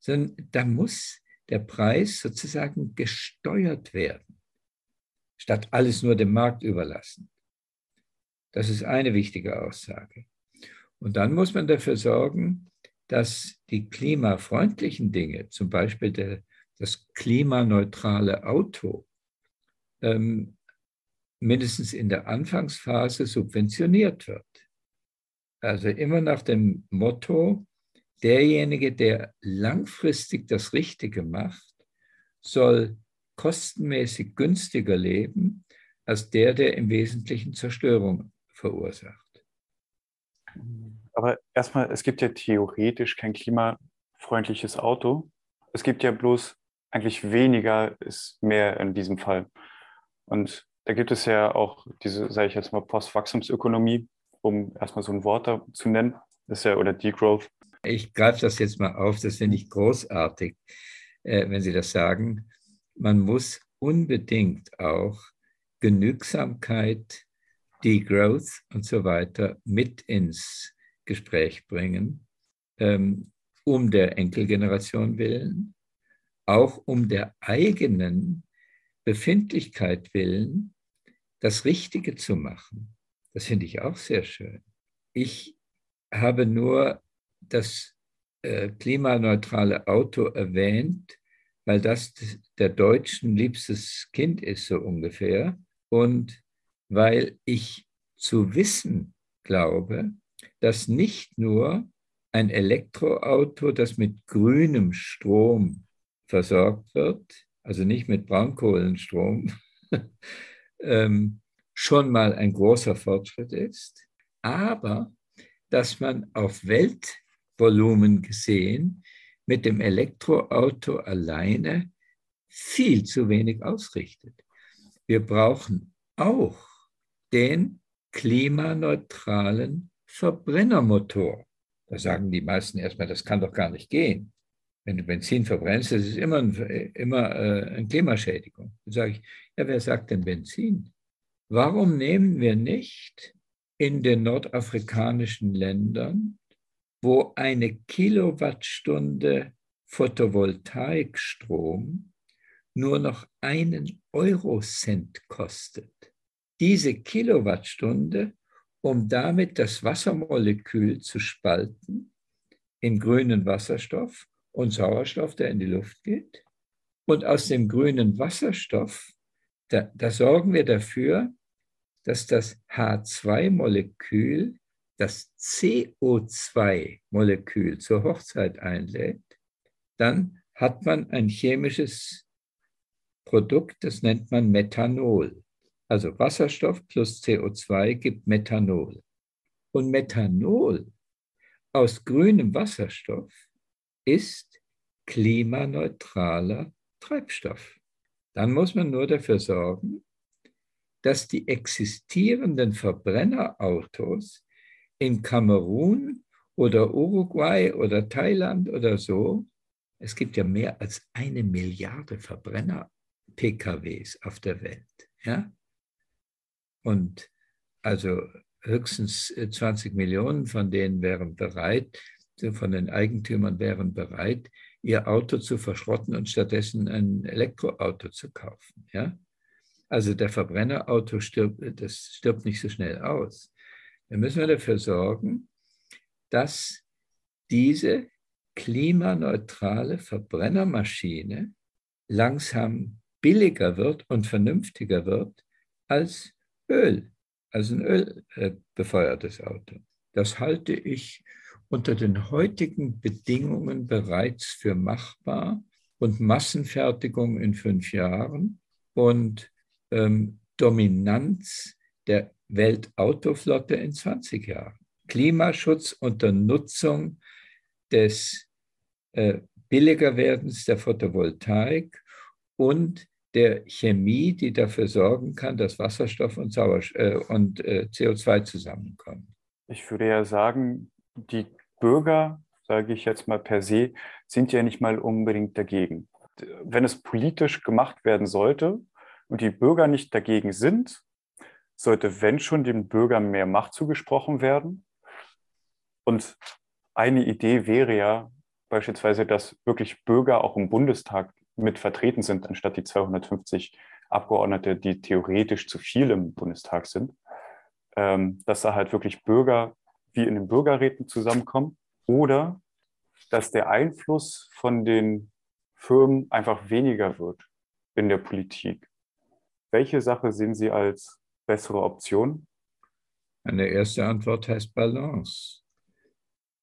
sondern da muss der Preis sozusagen gesteuert werden, statt alles nur dem Markt überlassen. Das ist eine wichtige Aussage. Und dann muss man dafür sorgen, dass die klimafreundlichen Dinge, zum Beispiel der, das klimaneutrale Auto, ähm, mindestens in der Anfangsphase subventioniert wird. Also immer nach dem Motto, derjenige, der langfristig das Richtige macht, soll kostenmäßig günstiger leben als der, der im Wesentlichen Zerstörung verursacht. Aber erstmal, es gibt ja theoretisch kein klimafreundliches Auto. Es gibt ja bloß eigentlich weniger ist mehr in diesem Fall. Und da gibt es ja auch diese, sage ich jetzt mal, Postwachstumsökonomie, um erstmal so ein Wort da zu nennen. Das ist ja, oder Degrowth. Ich greife das jetzt mal auf, das finde ich großartig, äh, wenn Sie das sagen. Man muss unbedingt auch Genügsamkeit, Degrowth und so weiter mit ins Gespräch bringen, ähm, um der Enkelgeneration willen, auch um der eigenen Befindlichkeit willen, das Richtige zu machen. Das finde ich auch sehr schön. Ich habe nur das äh, klimaneutrale Auto erwähnt, weil das der Deutschen liebstes Kind ist, so ungefähr. Und weil ich zu wissen glaube, dass nicht nur ein Elektroauto, das mit grünem Strom versorgt wird, also nicht mit Braunkohlenstrom, *laughs* ähm, schon mal ein großer Fortschritt ist, aber dass man auf Weltvolumen gesehen mit dem Elektroauto alleine viel zu wenig ausrichtet. Wir brauchen auch den klimaneutralen Verbrennermotor. Da sagen die meisten erstmal, das kann doch gar nicht gehen. Wenn du Benzin verbrennst, das ist immer, ein, immer äh, eine Klimaschädigung. Dann sage ich, ja, wer sagt denn Benzin? Warum nehmen wir nicht in den nordafrikanischen Ländern, wo eine Kilowattstunde Photovoltaikstrom nur noch einen Eurocent kostet? Diese Kilowattstunde, um damit das Wassermolekül zu spalten in grünen Wasserstoff und Sauerstoff, der in die Luft geht. Und aus dem grünen Wasserstoff, da, da sorgen wir dafür, dass das H2-Molekül das CO2-Molekül zur Hochzeit einlädt, dann hat man ein chemisches Produkt, das nennt man Methanol. Also Wasserstoff plus CO2 gibt Methanol. Und Methanol aus grünem Wasserstoff ist klimaneutraler Treibstoff. Dann muss man nur dafür sorgen, dass die existierenden Verbrennerautos in Kamerun oder Uruguay oder Thailand oder so, es gibt ja mehr als eine Milliarde Verbrenner-PKWs auf der Welt. Ja? Und also höchstens 20 äh, Millionen von denen wären bereit, von den Eigentümern wären bereit, ihr Auto zu verschrotten und stattdessen ein Elektroauto zu kaufen. Ja? Also der Verbrennerauto stirbt, das stirbt nicht so schnell aus. Da müssen wir dafür sorgen, dass diese klimaneutrale Verbrennermaschine langsam billiger wird und vernünftiger wird als Öl, also ein ölbefeuertes Auto. Das halte ich unter den heutigen Bedingungen bereits für machbar und Massenfertigung in fünf Jahren und ähm, Dominanz der Weltautoflotte in 20 Jahren. Klimaschutz unter Nutzung des äh, Billigerwerdens der Photovoltaik und der Chemie, die dafür sorgen kann, dass Wasserstoff und, Sauerstoff, äh, und äh, CO2 zusammenkommen. Ich würde ja sagen, die Bürger, sage ich jetzt mal per se, sind ja nicht mal unbedingt dagegen. Wenn es politisch gemacht werden sollte und die Bürger nicht dagegen sind, sollte, wenn schon, dem Bürger mehr Macht zugesprochen werden. Und eine Idee wäre ja beispielsweise, dass wirklich Bürger auch im Bundestag mit vertreten sind, anstatt die 250 Abgeordnete, die theoretisch zu viel im Bundestag sind, ähm, dass da halt wirklich Bürger wie in den Bürgerräten zusammenkommen oder dass der Einfluss von den Firmen einfach weniger wird in der Politik. Welche Sache sehen Sie als bessere Option? Eine erste Antwort heißt Balance.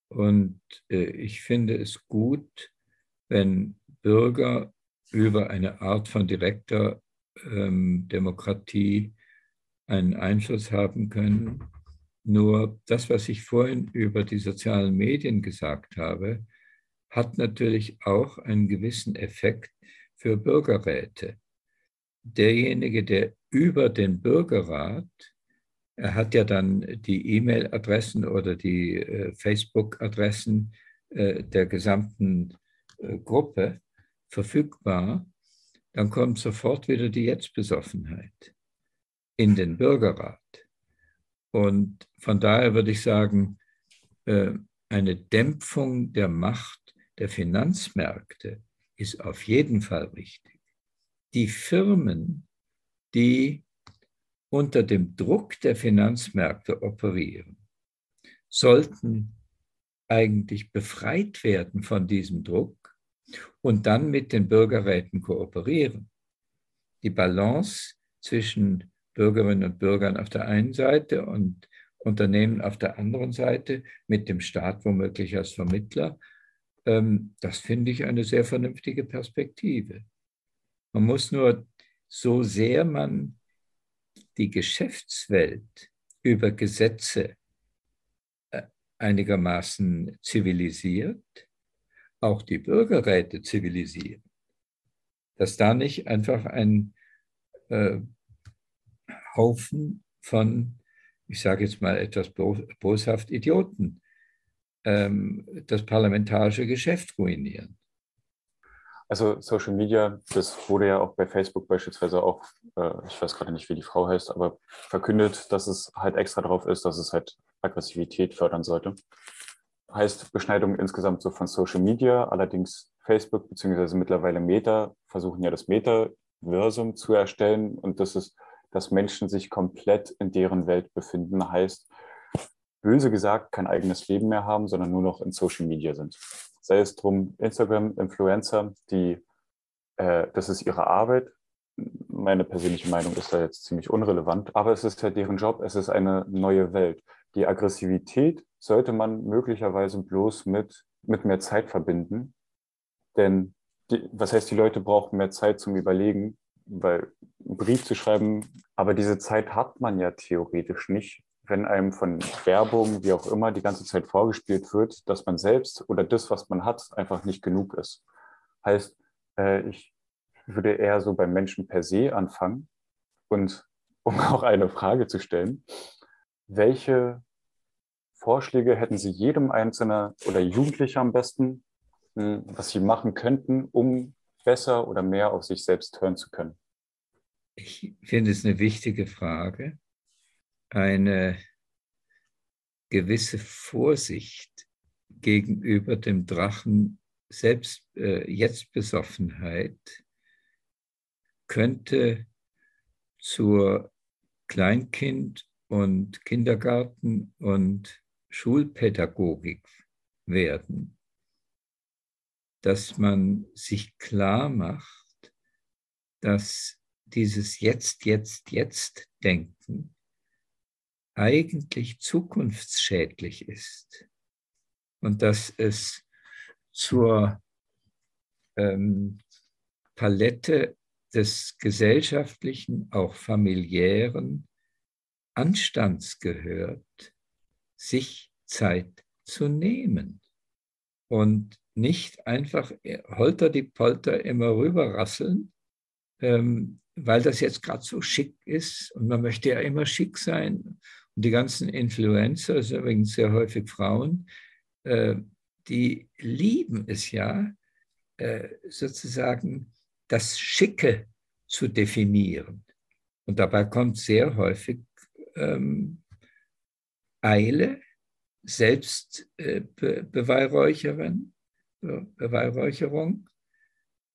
Und äh, ich finde es gut, wenn Bürger über eine Art von direkter ähm, Demokratie einen Einfluss haben können. Nur das, was ich vorhin über die sozialen Medien gesagt habe, hat natürlich auch einen gewissen Effekt für Bürgerräte. Derjenige, der über den Bürgerrat, er hat ja dann die E-Mail-Adressen oder die äh, Facebook-Adressen äh, der gesamten äh, Gruppe, verfügbar, dann kommt sofort wieder die Jetztbesoffenheit in den Bürgerrat. Und von daher würde ich sagen, äh, eine Dämpfung der Macht der Finanzmärkte ist auf jeden Fall wichtig. Die Firmen, die unter dem Druck der Finanzmärkte operieren, sollten eigentlich befreit werden von diesem Druck und dann mit den Bürgerräten kooperieren. Die Balance zwischen Bürgerinnen und Bürgern auf der einen Seite und Unternehmen auf der anderen Seite mit dem Staat womöglich als Vermittler, ähm, das finde ich eine sehr vernünftige Perspektive. Man muss nur, so sehr man die Geschäftswelt über Gesetze äh, einigermaßen zivilisiert, auch die Bürgerräte zivilisieren. Dass da nicht einfach ein äh, Haufen von, ich sage jetzt mal etwas boshaft, Idioten ähm, das parlamentarische Geschäft ruinieren. Also Social Media, das wurde ja auch bei Facebook beispielsweise auch, äh, ich weiß gerade nicht, wie die Frau heißt, aber verkündet, dass es halt extra drauf ist, dass es halt Aggressivität fördern sollte. Heißt Beschneidung insgesamt so von Social Media, allerdings Facebook beziehungsweise mittlerweile Meta versuchen ja das Metaversum zu erstellen und das ist, dass Menschen sich komplett in deren Welt befinden, heißt böse gesagt kein eigenes Leben mehr haben, sondern nur noch in Social Media sind sei es drum Instagram-Influencer, die, äh, das ist ihre Arbeit. Meine persönliche Meinung ist da jetzt ziemlich unrelevant, aber es ist ja deren Job, es ist eine neue Welt. Die Aggressivität sollte man möglicherweise bloß mit, mit mehr Zeit verbinden, denn die, was heißt, die Leute brauchen mehr Zeit zum Überlegen, weil einen Brief zu schreiben, aber diese Zeit hat man ja theoretisch nicht, wenn einem von Werbung, wie auch immer, die ganze Zeit vorgespielt wird, dass man selbst oder das, was man hat, einfach nicht genug ist. Heißt, äh, ich würde eher so beim Menschen per se anfangen und *laughs* um auch eine Frage zu stellen, welche Vorschläge hätten Sie jedem Einzelnen oder Jugendlichen am besten, hm, was sie machen könnten, um besser oder mehr auf sich selbst hören zu können? Ich finde es eine wichtige Frage eine gewisse Vorsicht gegenüber dem Drachen selbst äh, jetzt Besoffenheit könnte zur Kleinkind- und Kindergarten- und Schulpädagogik werden, dass man sich klar macht, dass dieses Jetzt, Jetzt, Jetzt Denken eigentlich zukunftsschädlich ist und dass es zur ähm, Palette des gesellschaftlichen, auch familiären Anstands gehört, sich Zeit zu nehmen und nicht einfach holter die Polter immer rüberrasseln, ähm, weil das jetzt gerade so schick ist und man möchte ja immer schick sein und die ganzen Influencer, das sind übrigens sehr häufig Frauen, äh, die lieben es ja, äh, sozusagen das Schicke zu definieren. Und dabei kommt sehr häufig ähm, Eile, Selbstbeweihräucherung, äh, Beweihräucherung,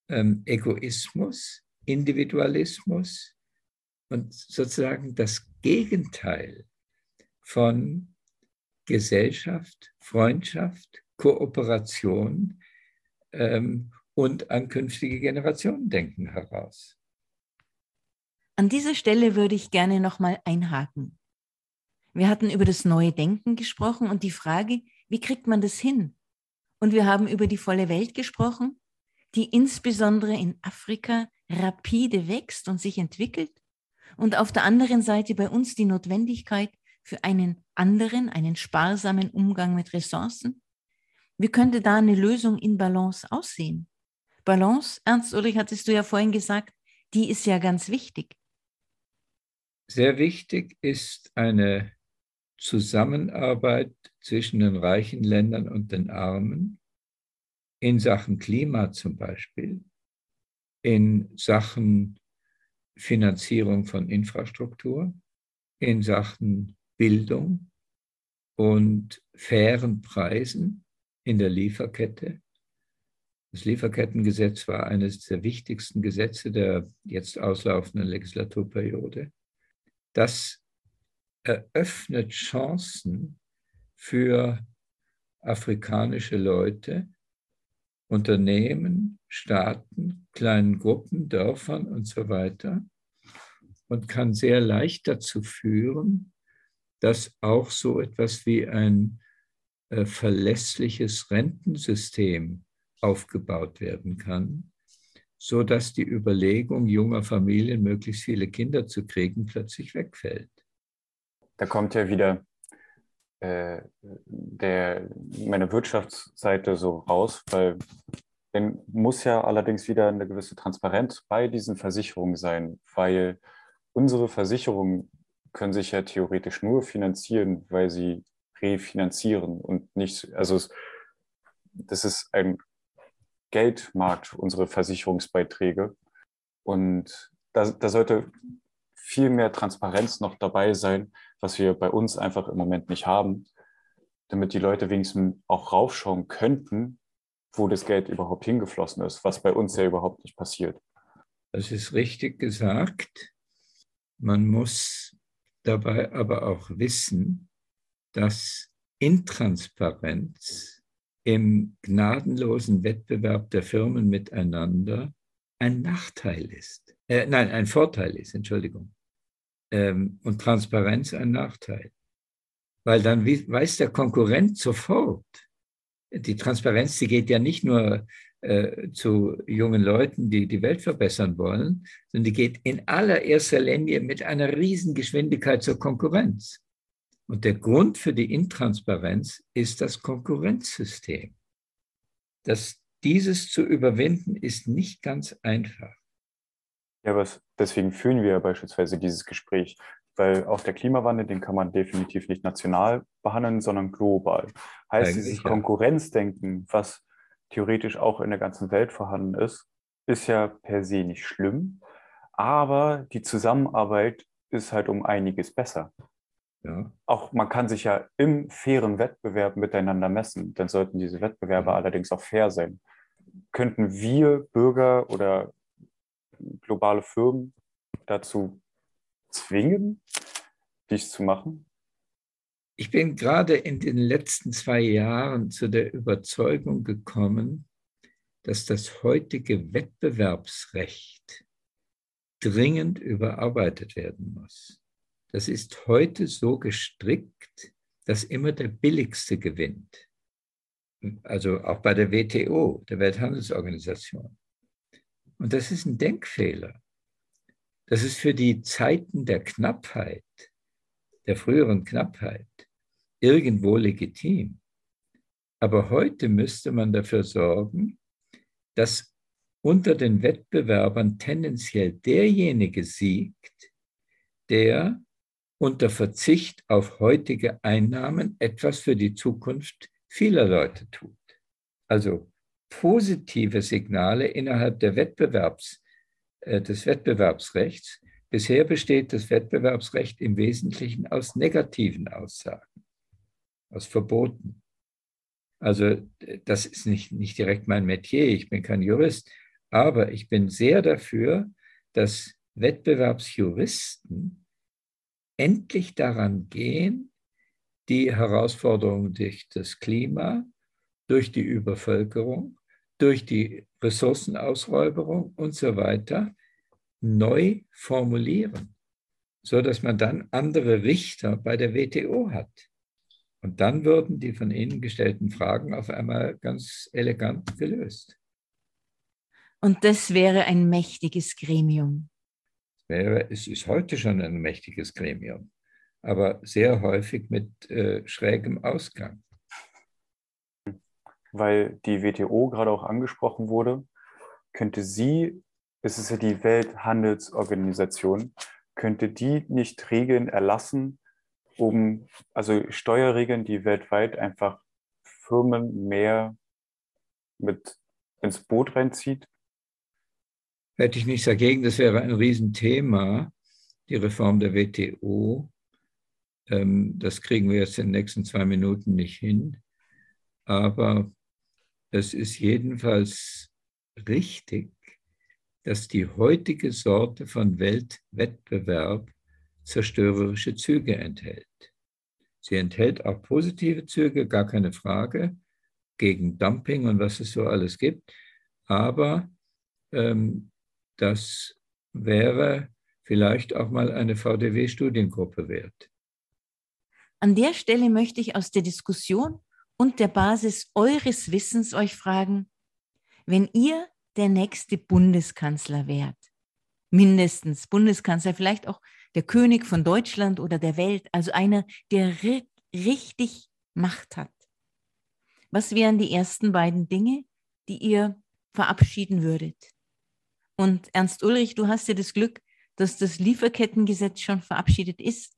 ähm, Egoismus, Individualismus und sozusagen das Gegenteil von Gesellschaft, Freundschaft, Kooperation ähm, und an künftige Generationen denken heraus. An dieser Stelle würde ich gerne nochmal einhaken. Wir hatten über das neue Denken gesprochen und die Frage, wie kriegt man das hin? Und wir haben über die volle Welt gesprochen, die insbesondere in Afrika rapide wächst und sich entwickelt. Und auf der anderen Seite bei uns die Notwendigkeit, für einen anderen, einen sparsamen Umgang mit Ressourcen? Wie könnte da eine Lösung in Balance aussehen? Balance, Ernst Ulrich, hattest du ja vorhin gesagt, die ist ja ganz wichtig. Sehr wichtig ist eine Zusammenarbeit zwischen den reichen Ländern und den Armen in Sachen Klima zum Beispiel, in Sachen Finanzierung von Infrastruktur, in Sachen Bildung und fairen Preisen in der Lieferkette. Das Lieferkettengesetz war eines der wichtigsten Gesetze der jetzt auslaufenden Legislaturperiode. Das eröffnet Chancen für afrikanische Leute, Unternehmen, Staaten, kleinen Gruppen, Dörfern und so weiter und kann sehr leicht dazu führen, dass auch so etwas wie ein äh, verlässliches Rentensystem aufgebaut werden kann, so dass die Überlegung junger Familien, möglichst viele Kinder zu kriegen, plötzlich wegfällt. Da kommt ja wieder äh, der, meine Wirtschaftsseite so raus, weil dann muss ja allerdings wieder eine gewisse Transparenz bei diesen Versicherungen sein, weil unsere Versicherungen können sich ja theoretisch nur finanzieren, weil sie refinanzieren und nicht, also es, das ist ein Geldmarkt, unsere Versicherungsbeiträge. Und da, da sollte viel mehr Transparenz noch dabei sein, was wir bei uns einfach im Moment nicht haben, damit die Leute wenigstens auch raufschauen könnten, wo das Geld überhaupt hingeflossen ist, was bei uns ja überhaupt nicht passiert. Das ist richtig gesagt. Man muss dabei aber auch wissen, dass Intransparenz im gnadenlosen Wettbewerb der Firmen miteinander ein Nachteil ist. Äh, nein, ein Vorteil ist, Entschuldigung. Ähm, und Transparenz ein Nachteil. Weil dann weiß der Konkurrent sofort, die Transparenz, die geht ja nicht nur äh, zu jungen Leuten, die die Welt verbessern wollen, sondern die geht in allererster Linie mit einer Riesengeschwindigkeit zur Konkurrenz. Und der Grund für die Intransparenz ist das Konkurrenzsystem. Das, dieses zu überwinden ist nicht ganz einfach. Ja, aber deswegen führen wir beispielsweise dieses Gespräch, weil auch der Klimawandel, den kann man definitiv nicht national behandeln, sondern global. Heißt, Eigentlich, dieses ja. Konkurrenzdenken, was theoretisch auch in der ganzen Welt vorhanden ist, ist ja per se nicht schlimm, aber die Zusammenarbeit ist halt um einiges besser. Ja. Auch man kann sich ja im fairen Wettbewerb miteinander messen. Dann sollten diese Wettbewerbe ja. allerdings auch fair sein. Könnten wir Bürger oder globale Firmen dazu zwingen, dies zu machen? Ich bin gerade in den letzten zwei Jahren zu der Überzeugung gekommen, dass das heutige Wettbewerbsrecht dringend überarbeitet werden muss. Das ist heute so gestrickt, dass immer der Billigste gewinnt. Also auch bei der WTO, der Welthandelsorganisation. Und das ist ein Denkfehler. Das ist für die Zeiten der Knappheit, der früheren Knappheit, irgendwo legitim. Aber heute müsste man dafür sorgen, dass unter den Wettbewerbern tendenziell derjenige siegt, der unter Verzicht auf heutige Einnahmen etwas für die Zukunft vieler Leute tut. Also positive Signale innerhalb der Wettbewerbs, äh, des Wettbewerbsrechts. Bisher besteht das Wettbewerbsrecht im Wesentlichen aus negativen Aussagen, aus Verboten. Also das ist nicht, nicht direkt mein Metier, ich bin kein Jurist, aber ich bin sehr dafür, dass Wettbewerbsjuristen endlich daran gehen, die Herausforderungen durch das Klima, durch die Übervölkerung, durch die Ressourcenausräuberung und so weiter neu formulieren, so dass man dann andere Richter bei der WTO hat. Und dann würden die von Ihnen gestellten Fragen auf einmal ganz elegant gelöst. Und das wäre ein mächtiges Gremium wäre, es ist heute schon ein mächtiges Gremium, aber sehr häufig mit äh, schrägem Ausgang. Weil die WTO gerade auch angesprochen wurde, könnte sie, es ist ja die Welthandelsorganisation, könnte die nicht Regeln erlassen, um, also Steuerregeln, die weltweit einfach Firmen mehr mit ins Boot reinzieht, hätte ich nichts dagegen. Das wäre ein Riesenthema, die Reform der WTO. Ähm, das kriegen wir jetzt in den nächsten zwei Minuten nicht hin. Aber es ist jedenfalls richtig, dass die heutige Sorte von Weltwettbewerb zerstörerische Züge enthält. Sie enthält auch positive Züge, gar keine Frage, gegen Dumping und was es so alles gibt. Aber ähm, das wäre vielleicht auch mal eine VDW-Studiengruppe wert. An der Stelle möchte ich aus der Diskussion und der Basis eures Wissens euch fragen, wenn ihr der nächste Bundeskanzler wärt, mindestens Bundeskanzler, vielleicht auch der König von Deutschland oder der Welt, also einer, der ri richtig Macht hat. Was wären die ersten beiden Dinge, die ihr verabschieden würdet? Und Ernst Ulrich, du hast ja das Glück, dass das Lieferkettengesetz schon verabschiedet ist.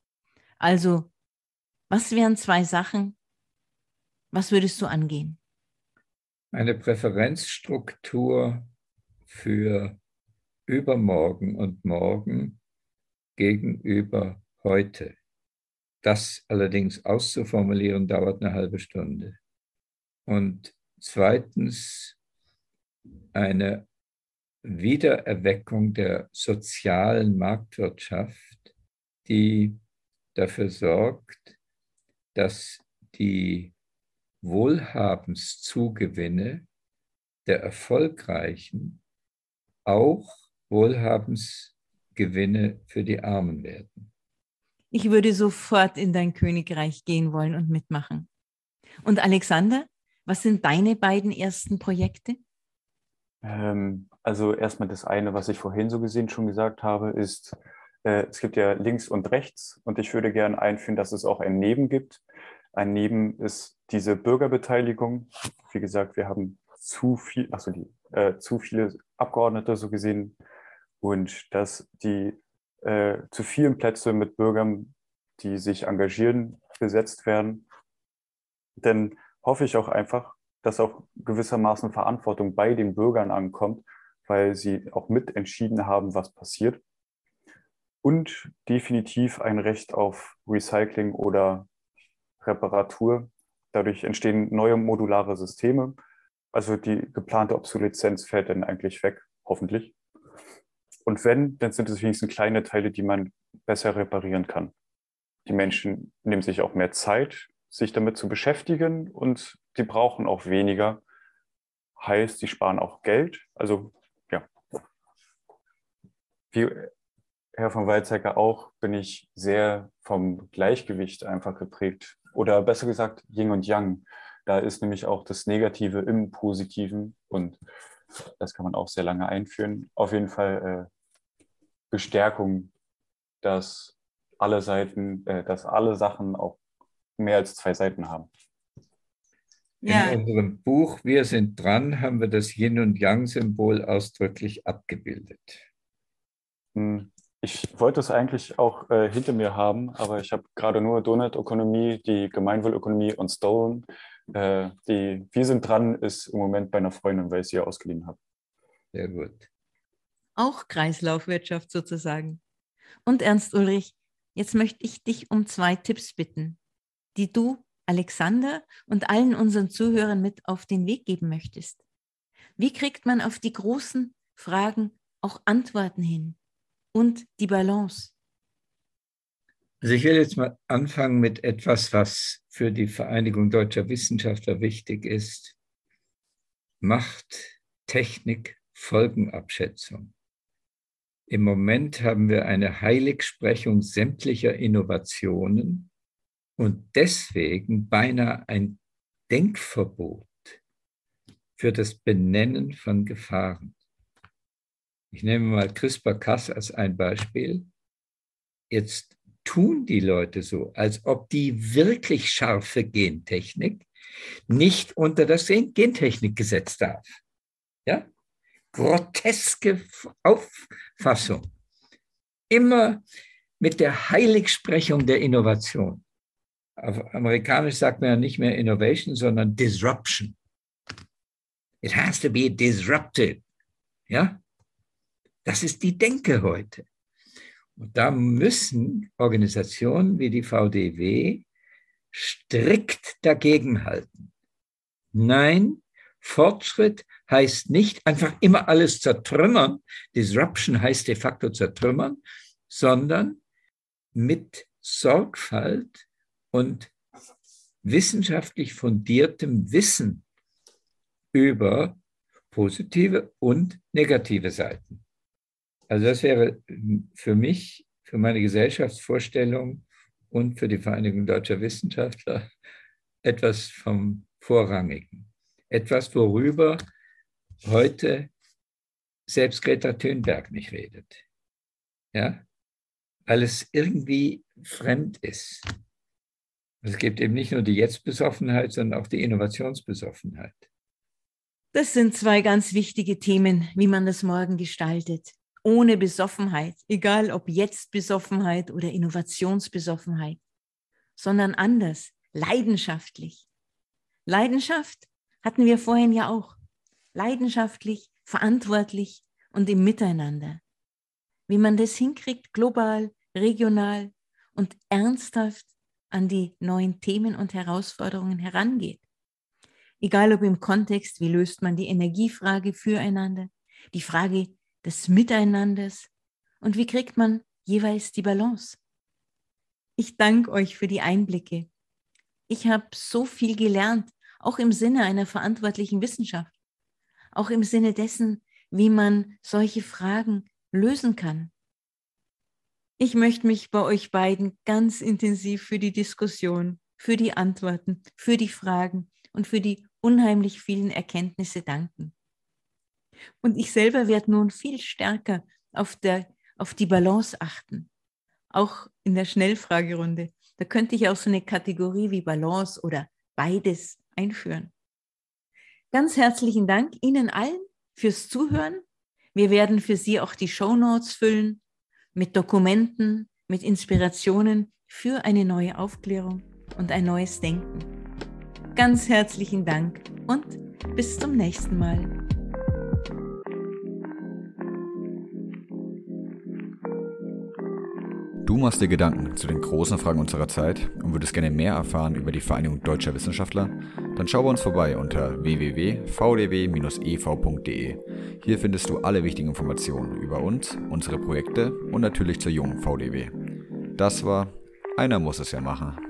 Also, was wären zwei Sachen? Was würdest du angehen? Eine Präferenzstruktur für übermorgen und morgen gegenüber heute. Das allerdings auszuformulieren dauert eine halbe Stunde. Und zweitens eine Wiedererweckung der sozialen Marktwirtschaft, die dafür sorgt, dass die Wohlhabenszugewinne der Erfolgreichen auch Wohlhabensgewinne für die Armen werden. Ich würde sofort in dein Königreich gehen wollen und mitmachen. Und Alexander, was sind deine beiden ersten Projekte? Ähm, also erstmal das eine, was ich vorhin so gesehen schon gesagt habe, ist, äh, es gibt ja links und rechts und ich würde gerne einführen, dass es auch ein Neben gibt. Ein Neben ist diese Bürgerbeteiligung. Wie gesagt, wir haben zu viel, also die, äh, zu viele Abgeordnete so gesehen und dass die äh, zu vielen Plätze mit Bürgern, die sich engagieren, besetzt werden. Denn hoffe ich auch einfach, dass auch gewissermaßen Verantwortung bei den Bürgern ankommt, weil sie auch mitentschieden haben, was passiert. Und definitiv ein Recht auf Recycling oder Reparatur. Dadurch entstehen neue modulare Systeme. Also die geplante Obsoleszenz fällt dann eigentlich weg, hoffentlich. Und wenn, dann sind es wenigstens kleine Teile, die man besser reparieren kann. Die Menschen nehmen sich auch mehr Zeit, sich damit zu beschäftigen und die brauchen auch weniger. Heißt, die sparen auch Geld. Also ja. Wie Herr von Weizsäcker auch, bin ich sehr vom Gleichgewicht einfach geprägt. Oder besser gesagt, Yin und Yang. Da ist nämlich auch das Negative im Positiven und das kann man auch sehr lange einführen. Auf jeden Fall äh, Bestärkung, dass alle Seiten, äh, dass alle Sachen auch mehr als zwei Seiten haben. Ja. In unserem Buch Wir sind dran haben wir das Yin- und Yang-Symbol ausdrücklich abgebildet. Hm, ich wollte es eigentlich auch äh, hinter mir haben, aber ich habe gerade nur Donut-Ökonomie, die Gemeinwohlökonomie und Stolen. Äh, die Wir sind dran ist im Moment bei einer Freundin, weil ich sie ausgeliehen habe. Sehr gut. Auch Kreislaufwirtschaft sozusagen. Und Ernst Ulrich, jetzt möchte ich dich um zwei Tipps bitten die du Alexander und allen unseren Zuhörern mit auf den Weg geben möchtest? Wie kriegt man auf die großen Fragen auch Antworten hin und die Balance? Also ich will jetzt mal anfangen mit etwas, was für die Vereinigung deutscher Wissenschaftler wichtig ist. Macht Technik Folgenabschätzung. Im Moment haben wir eine Heiligsprechung sämtlicher Innovationen und deswegen beinahe ein Denkverbot für das Benennen von Gefahren. Ich nehme mal CRISPR-Cas als ein Beispiel. Jetzt tun die Leute so, als ob die wirklich scharfe Gentechnik nicht unter das Gentechnikgesetz darf. Ja? Groteske Auffassung. Immer mit der Heiligsprechung der Innovation auf amerikanisch sagt man ja nicht mehr Innovation, sondern Disruption. It has to be disrupted. Ja? Das ist die Denke heute. Und da müssen Organisationen wie die VDW strikt dagegenhalten. Nein, Fortschritt heißt nicht einfach immer alles zertrümmern. Disruption heißt de facto zertrümmern, sondern mit Sorgfalt und wissenschaftlich fundiertem Wissen über positive und negative Seiten. Also das wäre für mich, für meine Gesellschaftsvorstellung und für die Vereinigung deutscher Wissenschaftler etwas vom Vorrangigen. Etwas, worüber heute selbst Greta Thunberg nicht redet. Ja? Weil es irgendwie fremd ist. Es gibt eben nicht nur die Jetztbesoffenheit, sondern auch die Innovationsbesoffenheit. Das sind zwei ganz wichtige Themen, wie man das morgen gestaltet. Ohne Besoffenheit, egal ob Jetztbesoffenheit oder Innovationsbesoffenheit, sondern anders, leidenschaftlich. Leidenschaft hatten wir vorhin ja auch. Leidenschaftlich, verantwortlich und im Miteinander. Wie man das hinkriegt, global, regional und ernsthaft an die neuen Themen und Herausforderungen herangeht. Egal ob im Kontext, wie löst man die Energiefrage füreinander, die Frage des Miteinanders und wie kriegt man jeweils die Balance. Ich danke euch für die Einblicke. Ich habe so viel gelernt, auch im Sinne einer verantwortlichen Wissenschaft, auch im Sinne dessen, wie man solche Fragen lösen kann. Ich möchte mich bei euch beiden ganz intensiv für die Diskussion, für die Antworten, für die Fragen und für die unheimlich vielen Erkenntnisse danken. Und ich selber werde nun viel stärker auf, der, auf die Balance achten, auch in der Schnellfragerunde. Da könnte ich auch so eine Kategorie wie Balance oder beides einführen. Ganz herzlichen Dank Ihnen allen fürs Zuhören. Wir werden für Sie auch die Show Notes füllen mit Dokumenten, mit Inspirationen für eine neue Aufklärung und ein neues Denken. Ganz herzlichen Dank und bis zum nächsten Mal. Du machst dir Gedanken zu den großen Fragen unserer Zeit und würdest gerne mehr erfahren über die Vereinigung deutscher Wissenschaftler? Dann schau bei uns vorbei unter www.vdw-ev.de. Hier findest du alle wichtigen Informationen über uns, unsere Projekte und natürlich zur jungen VDW. Das war Einer muss es ja machen.